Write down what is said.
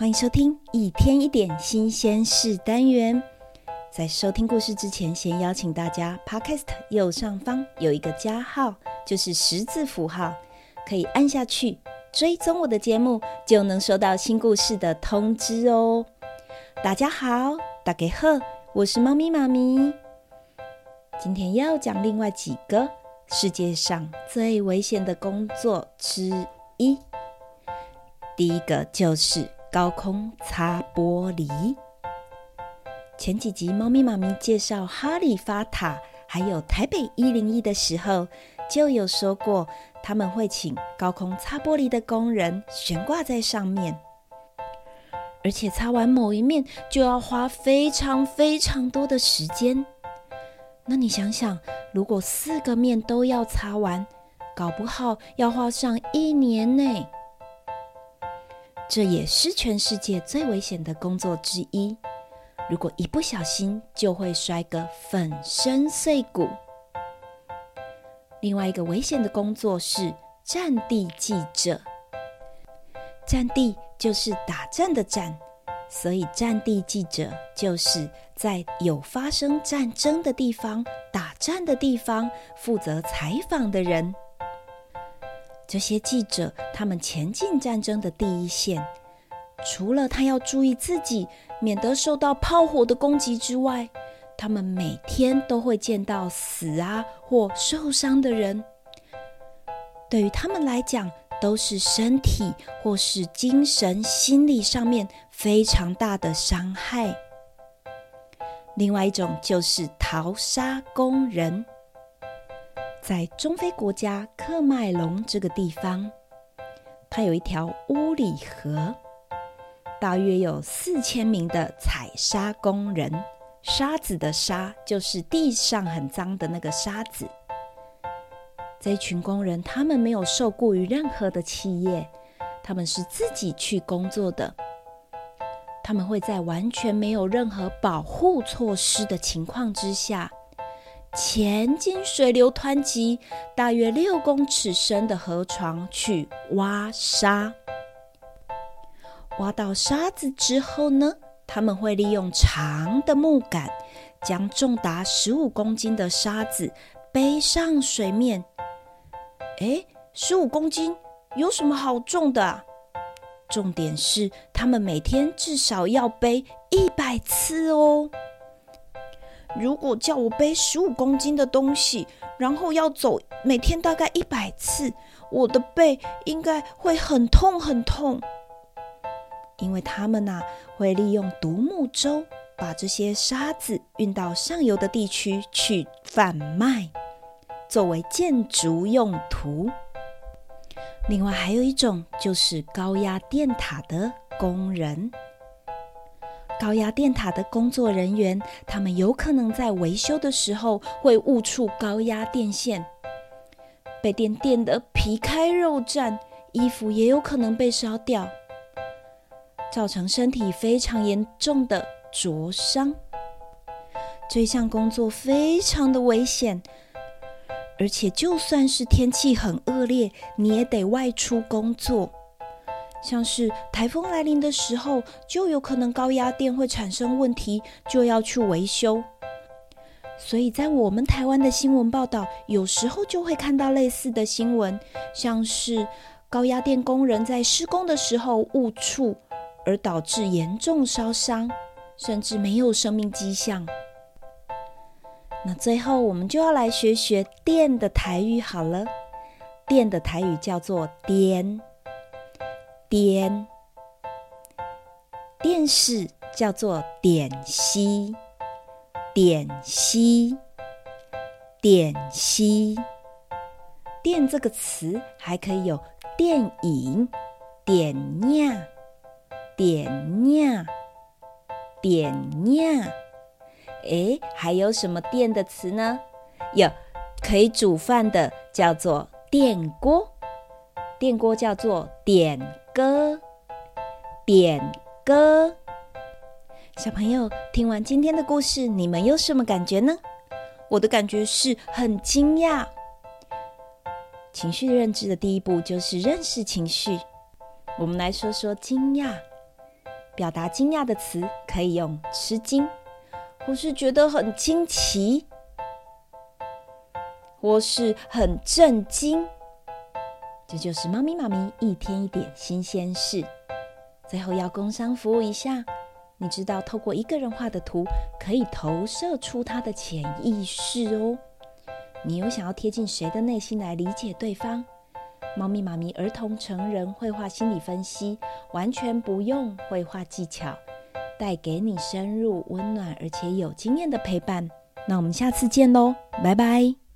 欢迎收听一天一点新鲜事单元。在收听故事之前，先邀请大家，Podcast 右上方有一个加号，就是十字符号，可以按下去追踪我的节目，就能收到新故事的通知哦。大家好，大家好，我是猫咪妈咪。今天要讲另外几个世界上最危险的工作之一。第一个就是高空擦玻璃。前几集猫咪妈咪介绍哈利法塔还有台北一零一的时候，就有说过他们会请高空擦玻璃的工人悬挂在上面，而且擦完某一面就要花非常非常多的时间。那你想想，如果四个面都要擦完，搞不好要花上一年呢。这也是全世界最危险的工作之一。如果一不小心，就会摔个粉身碎骨。另外一个危险的工作是战地记者。战地就是打仗的战，所以战地记者就是在有发生战争的地方、打仗的地方负责采访的人。这些记者，他们前进战争的第一线，除了他要注意自己免得受到炮火的攻击之外，他们每天都会见到死啊或受伤的人。对于他们来讲，都是身体或是精神、心理上面非常大的伤害。另外一种就是淘沙工人。在中非国家喀麦隆这个地方，它有一条乌里河，大约有四千名的采沙工人。沙子的沙就是地上很脏的那个沙子。这群工人，他们没有受雇于任何的企业，他们是自己去工作的。他们会在完全没有任何保护措施的情况之下，前进水流湍急、大约六公尺深的河床去挖沙，挖到沙子之后呢，他们会利用长的木杆，将重达十五公斤的沙子背上水面。诶，十五公斤有什么好重的？重点是他们每天至少要背一百次哦。如果叫我背十五公斤的东西，然后要走每天大概一百次，我的背应该会很痛很痛。因为他们呐会利用独木舟把这些沙子运到上游的地区去贩卖，作为建筑用途。另外还有一种就是高压电塔的工人。高压电塔的工作人员，他们有可能在维修的时候会误触高压电线，被电电得皮开肉绽，衣服也有可能被烧掉，造成身体非常严重的灼伤。这项工作非常的危险，而且就算是天气很恶劣，你也得外出工作。像是台风来临的时候，就有可能高压电会产生问题，就要去维修。所以在我们台湾的新闻报道，有时候就会看到类似的新闻，像是高压电工人在施工的时候误触，而导致严重烧伤，甚至没有生命迹象。那最后我们就要来学学电的台语好了，电的台语叫做“电”。电，电视叫做电视，电视，电视。电这个词还可以有电影、电影、电影、电影。诶，还有什么电的词呢？有可以煮饭的，叫做电锅，电锅叫做点。歌，点歌。小朋友听完今天的故事，你们有什么感觉呢？我的感觉是很惊讶。情绪认知的第一步就是认识情绪。我们来说说惊讶。表达惊讶的词可以用吃惊，或是觉得很惊奇，或是很震惊。这就是猫咪妈咪一天一点新鲜事。最后要工商服务一下，你知道透过一个人画的图，可以投射出他的潜意识哦。你有想要贴近谁的内心来理解对方？猫咪妈咪儿童成人绘画心理分析，完全不用绘画技巧，带给你深入、温暖而且有经验的陪伴。那我们下次见喽，拜拜。